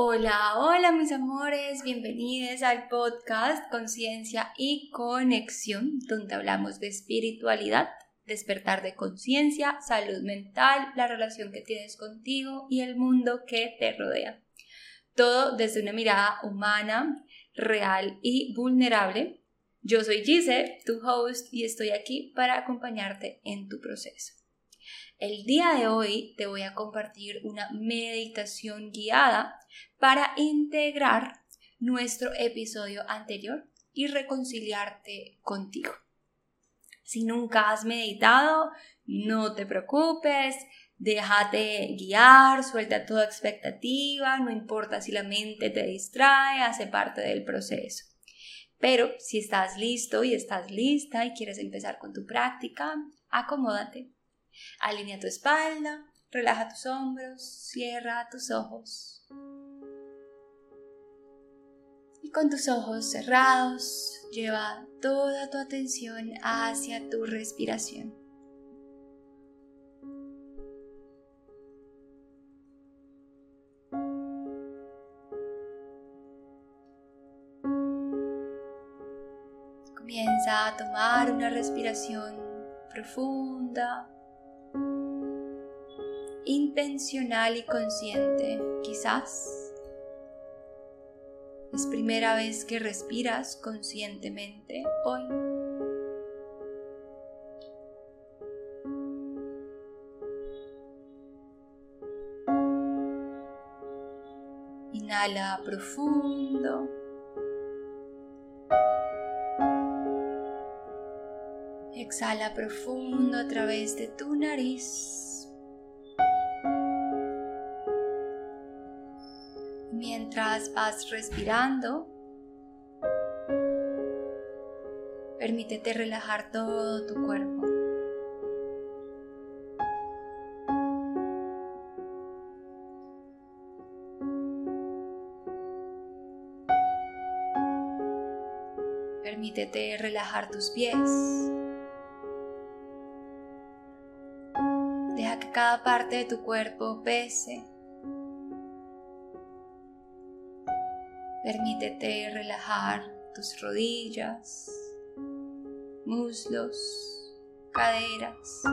Hola, hola mis amores, bienvenidos al podcast Conciencia y Conexión, donde hablamos de espiritualidad, despertar de conciencia, salud mental, la relación que tienes contigo y el mundo que te rodea. Todo desde una mirada humana, real y vulnerable. Yo soy Gise, tu host, y estoy aquí para acompañarte en tu proceso. El día de hoy te voy a compartir una meditación guiada para integrar nuestro episodio anterior y reconciliarte contigo. Si nunca has meditado, no te preocupes, déjate guiar, suelta toda expectativa, no importa si la mente te distrae, hace parte del proceso. Pero si estás listo y estás lista y quieres empezar con tu práctica, acomódate Alinea tu espalda, relaja tus hombros, cierra tus ojos. Y con tus ojos cerrados, lleva toda tu atención hacia tu respiración. Comienza a tomar una respiración profunda intencional y consciente, quizás. Es primera vez que respiras conscientemente hoy. Inhala profundo. Exhala profundo a través de tu nariz. Mientras vas respirando, permítete relajar todo tu cuerpo. Permítete relajar tus pies. Deja que cada parte de tu cuerpo pese Permítete relajar tus rodillas, muslos, caderas.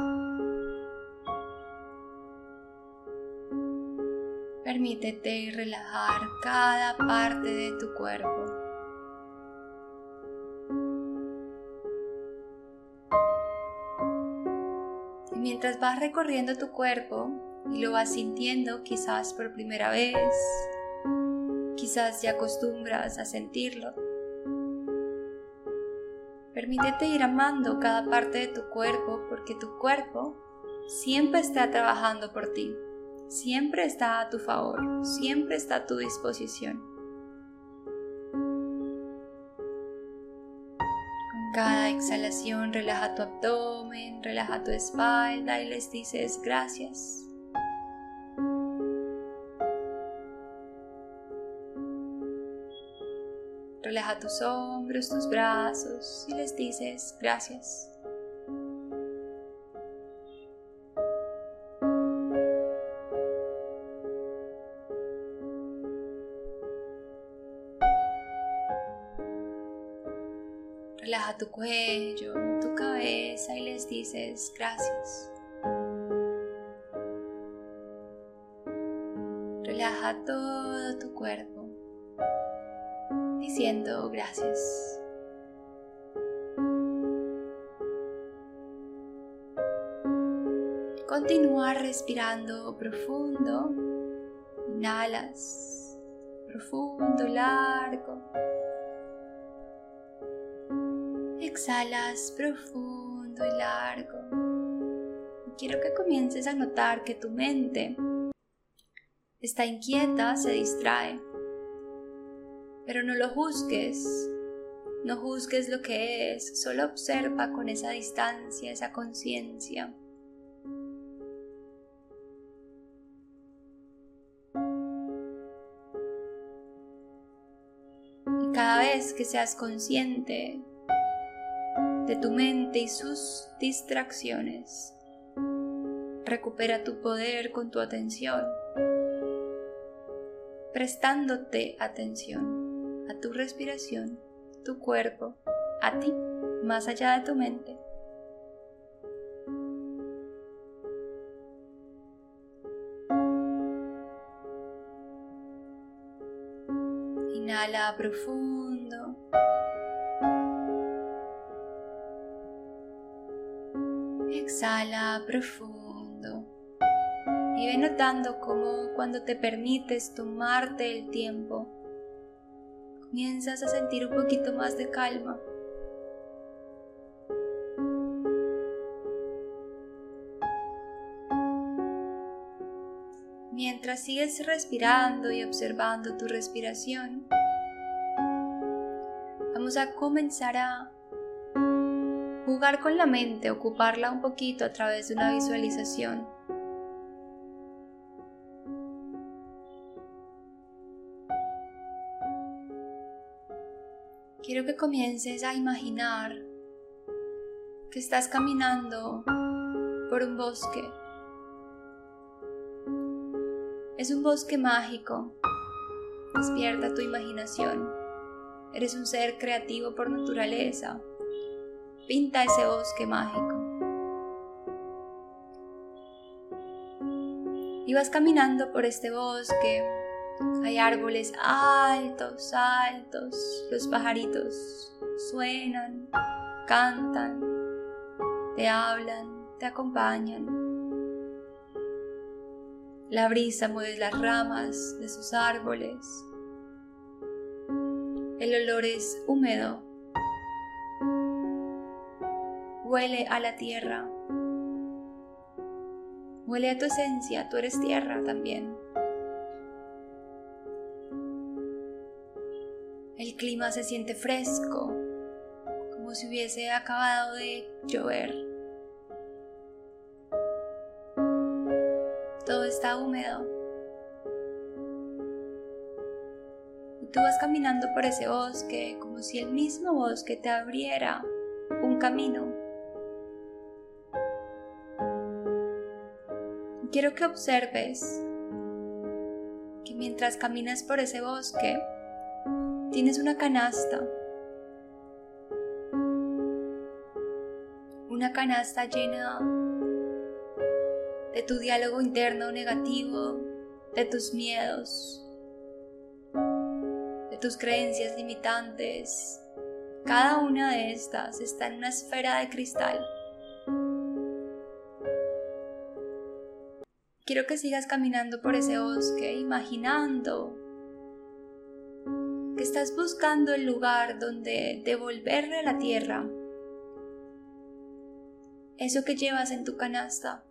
Permítete relajar cada parte de tu cuerpo. Y mientras vas recorriendo tu cuerpo y lo vas sintiendo quizás por primera vez, quizás ya acostumbras a sentirlo. Permítete ir amando cada parte de tu cuerpo porque tu cuerpo siempre está trabajando por ti, siempre está a tu favor, siempre está a tu disposición. Con cada exhalación relaja tu abdomen, relaja tu espalda y les dices gracias. Relaja tus hombros, tus brazos y les dices gracias. Relaja tu cuello, tu cabeza y les dices gracias. Relaja todo tu cuerpo diciendo gracias. Continúa respirando profundo. Inhalas profundo, largo. Exhalas profundo y largo. Quiero que comiences a notar que tu mente está inquieta, se distrae pero no lo juzgues, no juzgues lo que es, solo observa con esa distancia, esa conciencia. Y cada vez que seas consciente de tu mente y sus distracciones, recupera tu poder con tu atención prestándote atención a tu respiración, tu cuerpo, a ti, más allá de tu mente. Inhala profundo. Exhala profundo. Y ve notando cómo cuando te permites tomarte el tiempo, comienzas a sentir un poquito más de calma. Mientras sigues respirando y observando tu respiración, vamos a comenzar a jugar con la mente, ocuparla un poquito a través de una visualización. Quiero que comiences a imaginar que estás caminando por un bosque. Es un bosque mágico. Despierta tu imaginación. Eres un ser creativo por naturaleza. Pinta ese bosque mágico. Y vas caminando por este bosque. Hay árboles altos, altos. Los pajaritos suenan, cantan, te hablan, te acompañan. La brisa mueve las ramas de sus árboles. El olor es húmedo Huele a la tierra. Huele a tu esencia, tú eres tierra también. El clima se siente fresco, como si hubiese acabado de llover. Todo está húmedo. Y tú vas caminando por ese bosque como si el mismo bosque te abriera un camino quiero que observes que mientras caminas por ese bosque, tienes una canasta. Una canasta llena de tu diálogo interno negativo, de tus miedos, de tus creencias limitantes. Cada una de estas está en una esfera de cristal. Quiero que sigas caminando por ese bosque, imaginando estás buscando el lugar donde devolverle a la tierra eso que llevas en tu canasta.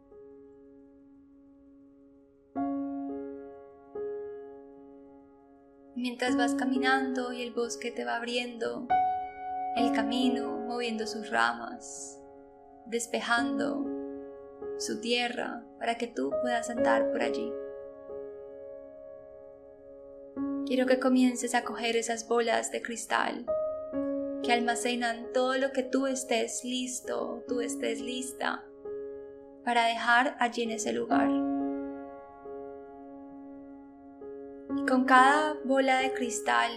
Mientras vas caminando y el bosque te va abriendo el camino, moviendo sus ramas, despejando su tierra, para que tú puedas andar por allí. Quiero que comiences a coger esas bolas de cristal que almacenan todo lo que tú estés listo, tú estés lista para dejar allí en ese lugar. Y con cada bola de cristal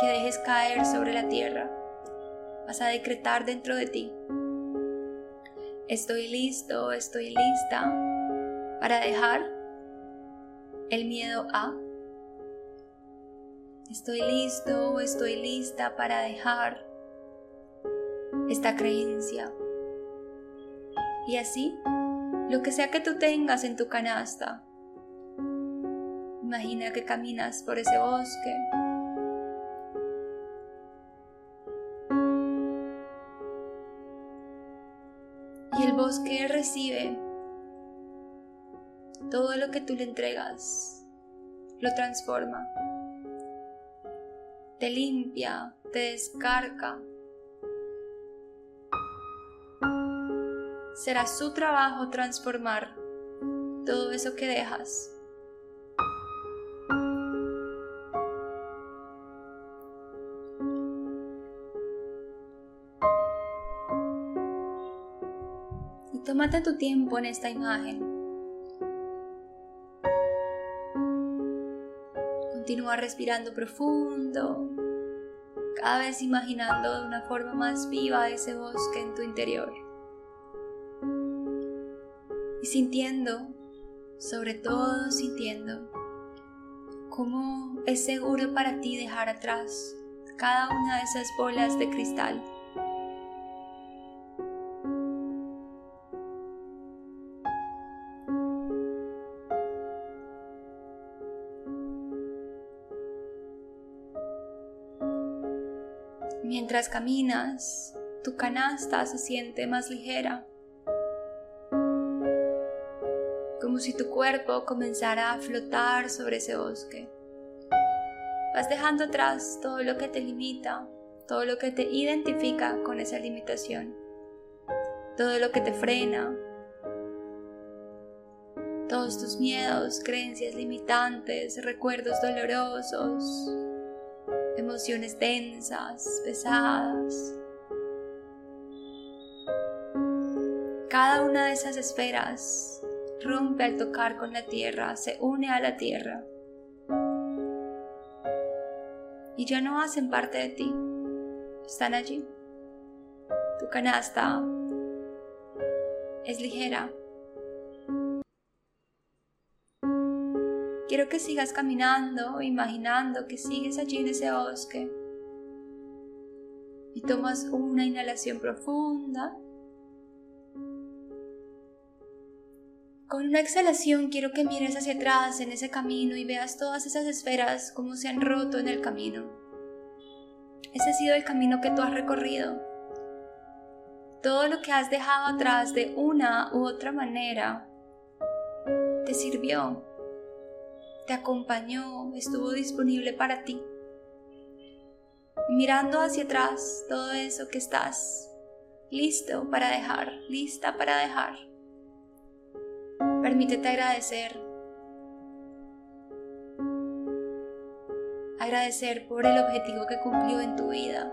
que dejes caer sobre la tierra, vas a decretar dentro de ti Estoy listo, estoy lista para dejar el miedo a. Estoy listo o estoy lista para dejar esta creencia. Y así, lo que sea que tú tengas en tu canasta, imagina que caminas por ese bosque Y el bosque recibe todo lo que tú le entregas, lo transforma, te limpia, te descarga. Será su trabajo transformar todo eso que dejas. Tómate tu tiempo en esta imagen. Continúa respirando profundo, cada vez imaginando de una forma más viva ese bosque en tu interior. Y sintiendo, sobre todo sintiendo, cómo es seguro para ti dejar atrás cada una de esas bolas de cristal. Mientras caminas, tu canasta se siente más ligera, como si tu cuerpo comenzara a flotar sobre ese bosque. Vas dejando atrás todo lo que te limita, todo lo que te identifica con esa limitación, todo lo que te frena, todos tus miedos, creencias limitantes, recuerdos dolorosos, emociones densas, pesadas. Cada una de esas esferas rompe al tocar con la tierra, se une a la tierra. Y ya no hacen parte de ti, están allí. Tu canasta es ligera, Quiero que sigas caminando, imaginando que sigues allí en ese bosque. Y tomas una inhalación profunda. Con una exhalación quiero que mires hacia atrás en ese camino y veas todas esas esferas como se han roto en el camino. Ese ha sido el camino que tú has recorrido. Todo lo que has dejado atrás de una u otra manera te sirvió te acompañó, estuvo disponible para ti. mirando hacia atrás todo eso que estás listo para dejar, lista para dejar. Permítete agradecer. Agradecer por el objetivo que cumplió en tu vida.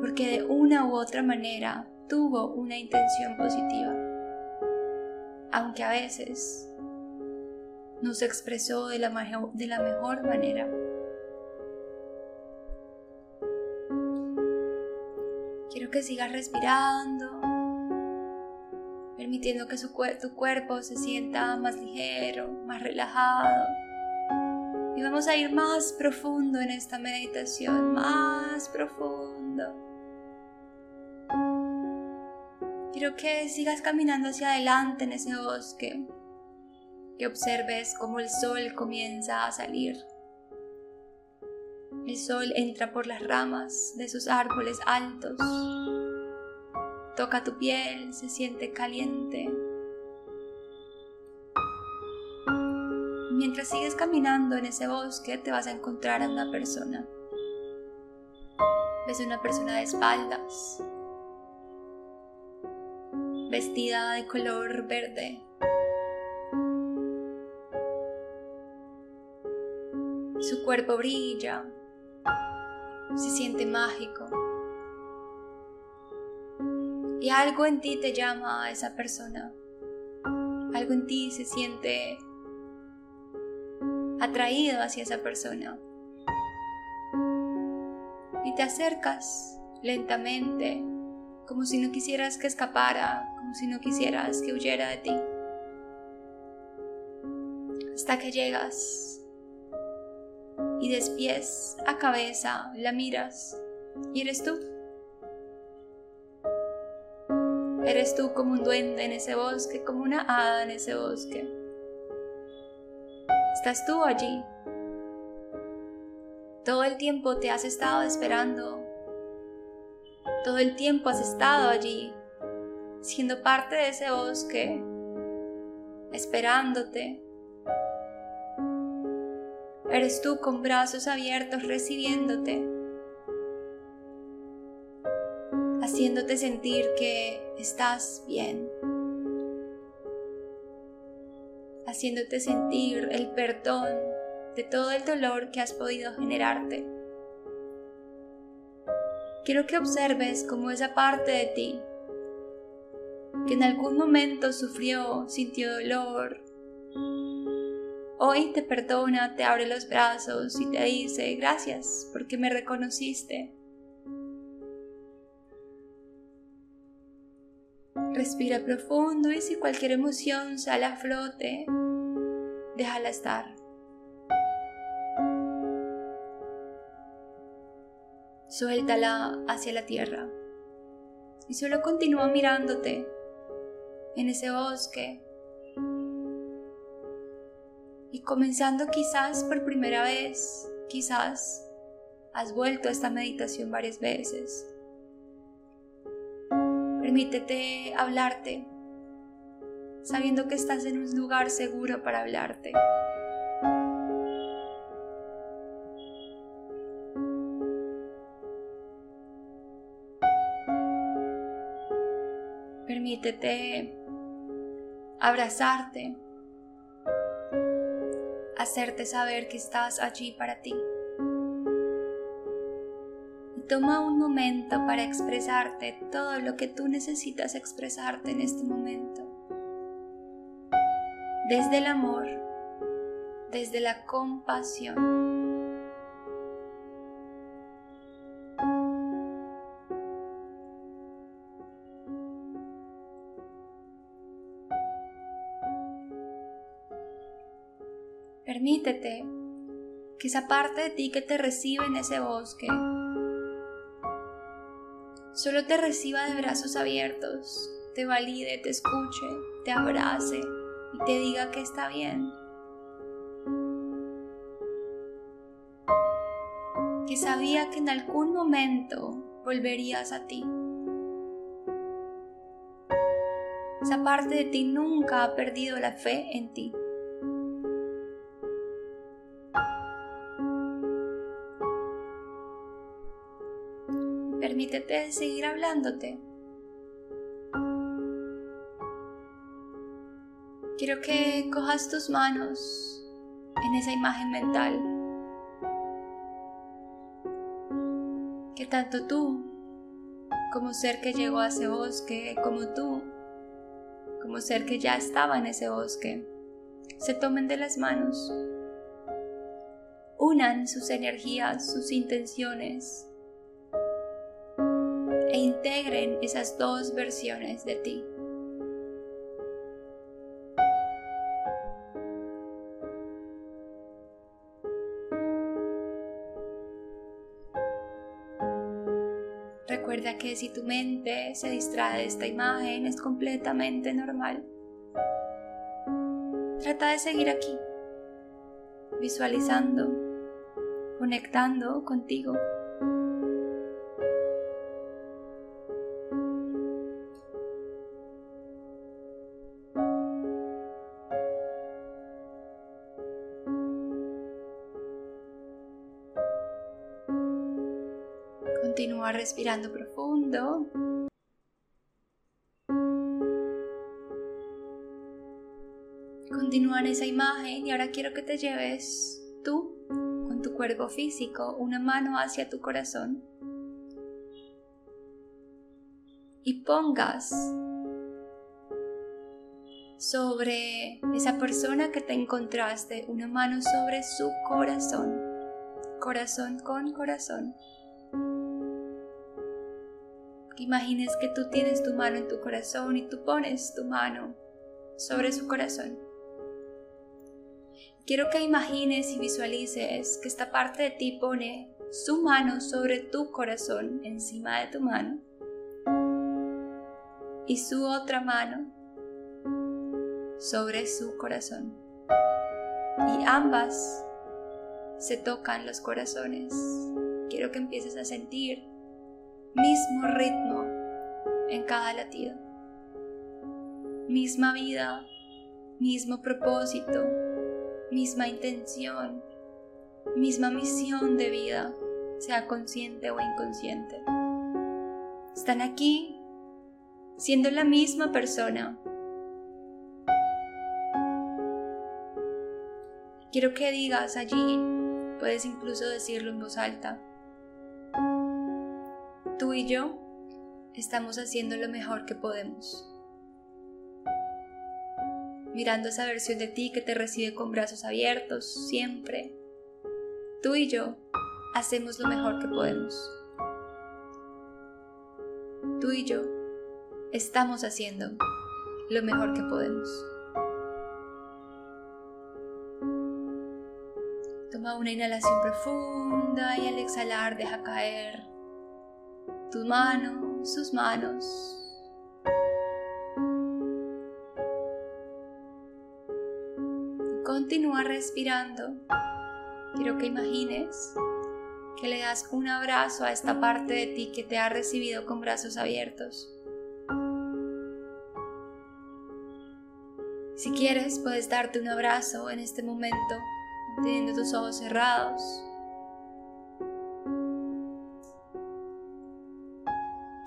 Porque de una u otra manera tuvo una intención positiva. Aunque a veces no se expresó de la, de la mejor manera. Quiero que sigas respirando, permitiendo que tu cuerpo se sienta más ligero, más relajado. Y vamos a ir más profundo en esta meditación, más profundo. Quiero que sigas caminando hacia adelante en ese bosque, que observes cómo el sol comienza a salir. El sol entra por las ramas de sus árboles altos, toca tu piel, se siente caliente. Mientras sigues caminando en ese bosque te vas a encontrar a una persona. Ves una persona de espaldas, vestida de color verde, cuerpo brilla, se siente mágico. Y algo en ti te llama a esa persona. Algo en ti se siente atraído hacia esa persona. Y te acercas lentamente, como si no quisieras que escapara, como si no quisieras que huyera de ti. Hasta que llegas y de pies a cabeza la miras y eres tú. Eres tú como un duende en ese bosque, como una hada en ese bosque. Estás tú allí. Todo el tiempo te has estado esperando. Todo el tiempo has estado allí, siendo parte de ese bosque, esperándote, Eres tú con brazos abiertos recibiéndote, haciéndote sentir que estás bien, haciéndote sentir el perdón de todo el dolor que has podido generarte. Quiero que observes cómo esa parte de ti, que en algún momento sufrió, sintió dolor, Hoy te perdona, te abre los brazos y te dice gracias porque me reconociste. Respira profundo y si cualquier emoción sale a flote, déjala estar. Suéltala hacia la tierra y solo continúa mirándote en ese bosque y comenzando quizás por primera vez, quizás has vuelto a esta meditación varias veces. Permítete hablarte, sabiendo que estás en un lugar seguro para hablarte. Permítete abrazarte hacerte saber que estás allí para ti. Y toma un momento para expresarte todo lo que tú necesitas expresarte en este momento. Desde el amor, desde la compasión. Permítete que esa parte de ti que te recibe en ese bosque solo te reciba de brazos abiertos, te valide, te escuche, te abrace y te diga que está bien. Que sabía que en algún momento volverías a ti. Esa parte de ti nunca ha perdido la fe en ti. Permítete seguir hablándote. Quiero que cojas tus manos en esa imagen mental. Que tanto tú, como ser que llegó a ese bosque, como tú, como ser que ya estaba en ese bosque, se tomen de las manos, unan sus energías, sus intenciones e integren esas dos versiones de ti. Recuerda que si tu mente se distrae de esta imagen es completamente normal. Trata de seguir aquí, visualizando, conectando contigo. Respirando profundo. Continúa en esa imagen y ahora quiero que te lleves tú con tu cuerpo físico una mano hacia tu corazón. Y pongas sobre esa persona que te encontraste una mano sobre su corazón, corazón con corazón imagines que tú tienes tu mano en tu corazón y tú pones tu mano sobre su corazón. Quiero que imagines y visualices que esta parte de ti pone su mano sobre tu corazón encima de tu mano y su otra mano sobre su corazón. Y ambas se tocan los corazones. Quiero que empieces a sentir mismo ritmo en cada latido, misma vida, mismo propósito, misma intención, misma misión de vida, sea consciente o inconsciente. Están aquí siendo la misma persona. Quiero que digas allí, puedes incluso decirlo en voz alta, tú y yo estamos haciendo lo mejor que podemos. mirando esa versión de ti que te recibe con brazos abiertos siempre. Tú y yo hacemos lo mejor que podemos. Tú y yo estamos haciendo lo mejor que podemos. Toma una inhalación profunda y al exhalar deja caer tus manos, sus manos. Continúa respirando. Quiero que imagines que le das un abrazo a esta parte de ti que te ha recibido con brazos abiertos. Si quieres, puedes darte un abrazo en este momento, teniendo tus ojos cerrados.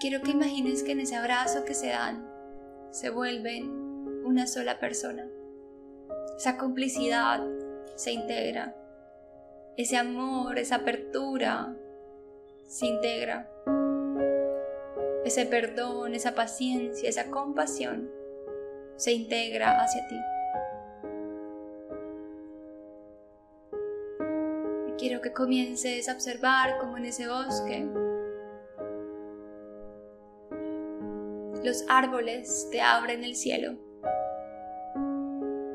Quiero que imagines que en ese abrazo que se dan, se vuelven una sola persona. Esa complicidad se integra. Ese amor, esa apertura se integra. Ese perdón, esa paciencia, esa compasión se integra hacia ti. Quiero que comiences a observar como en ese bosque los árboles te abren el cielo.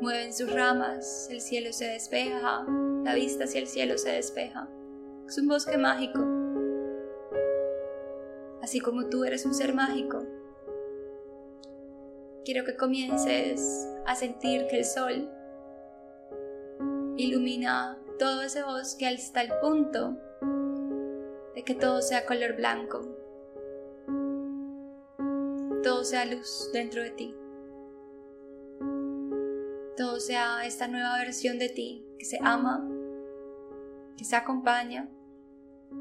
Mueven sus ramas, el cielo se despeja, la vista hacia el cielo se despeja. Es un bosque mágico. Así como tú eres un ser mágico, quiero que comiences a sentir que el sol ilumina todo ese bosque hasta el punto de que todo sea color blanco, todo sea luz dentro de ti, todo sea esta nueva versión de ti que se ama, que se acompaña,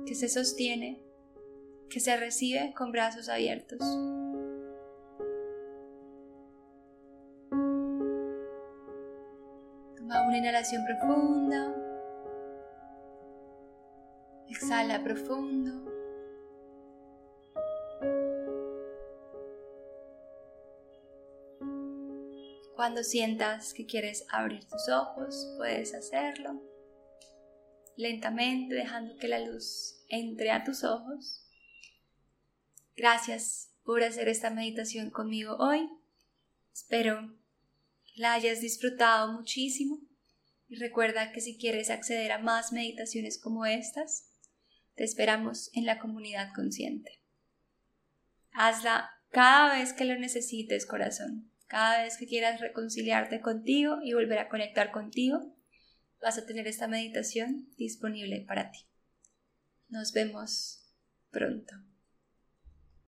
que se sostiene, que se recibe con brazos abiertos. una inhalación profunda. Exhala profundo. Cuando sientas que quieres abrir tus ojos, puedes hacerlo lentamente, dejando que la luz entre a tus ojos. Gracias por hacer esta meditación conmigo hoy. Espero la hayas disfrutado muchísimo y recuerda que si quieres acceder a más meditaciones como estas, te esperamos en la comunidad consciente. Hazla cada vez que lo necesites, corazón. Cada vez que quieras reconciliarte contigo y volver a conectar contigo, vas a tener esta meditación disponible para ti. Nos vemos pronto.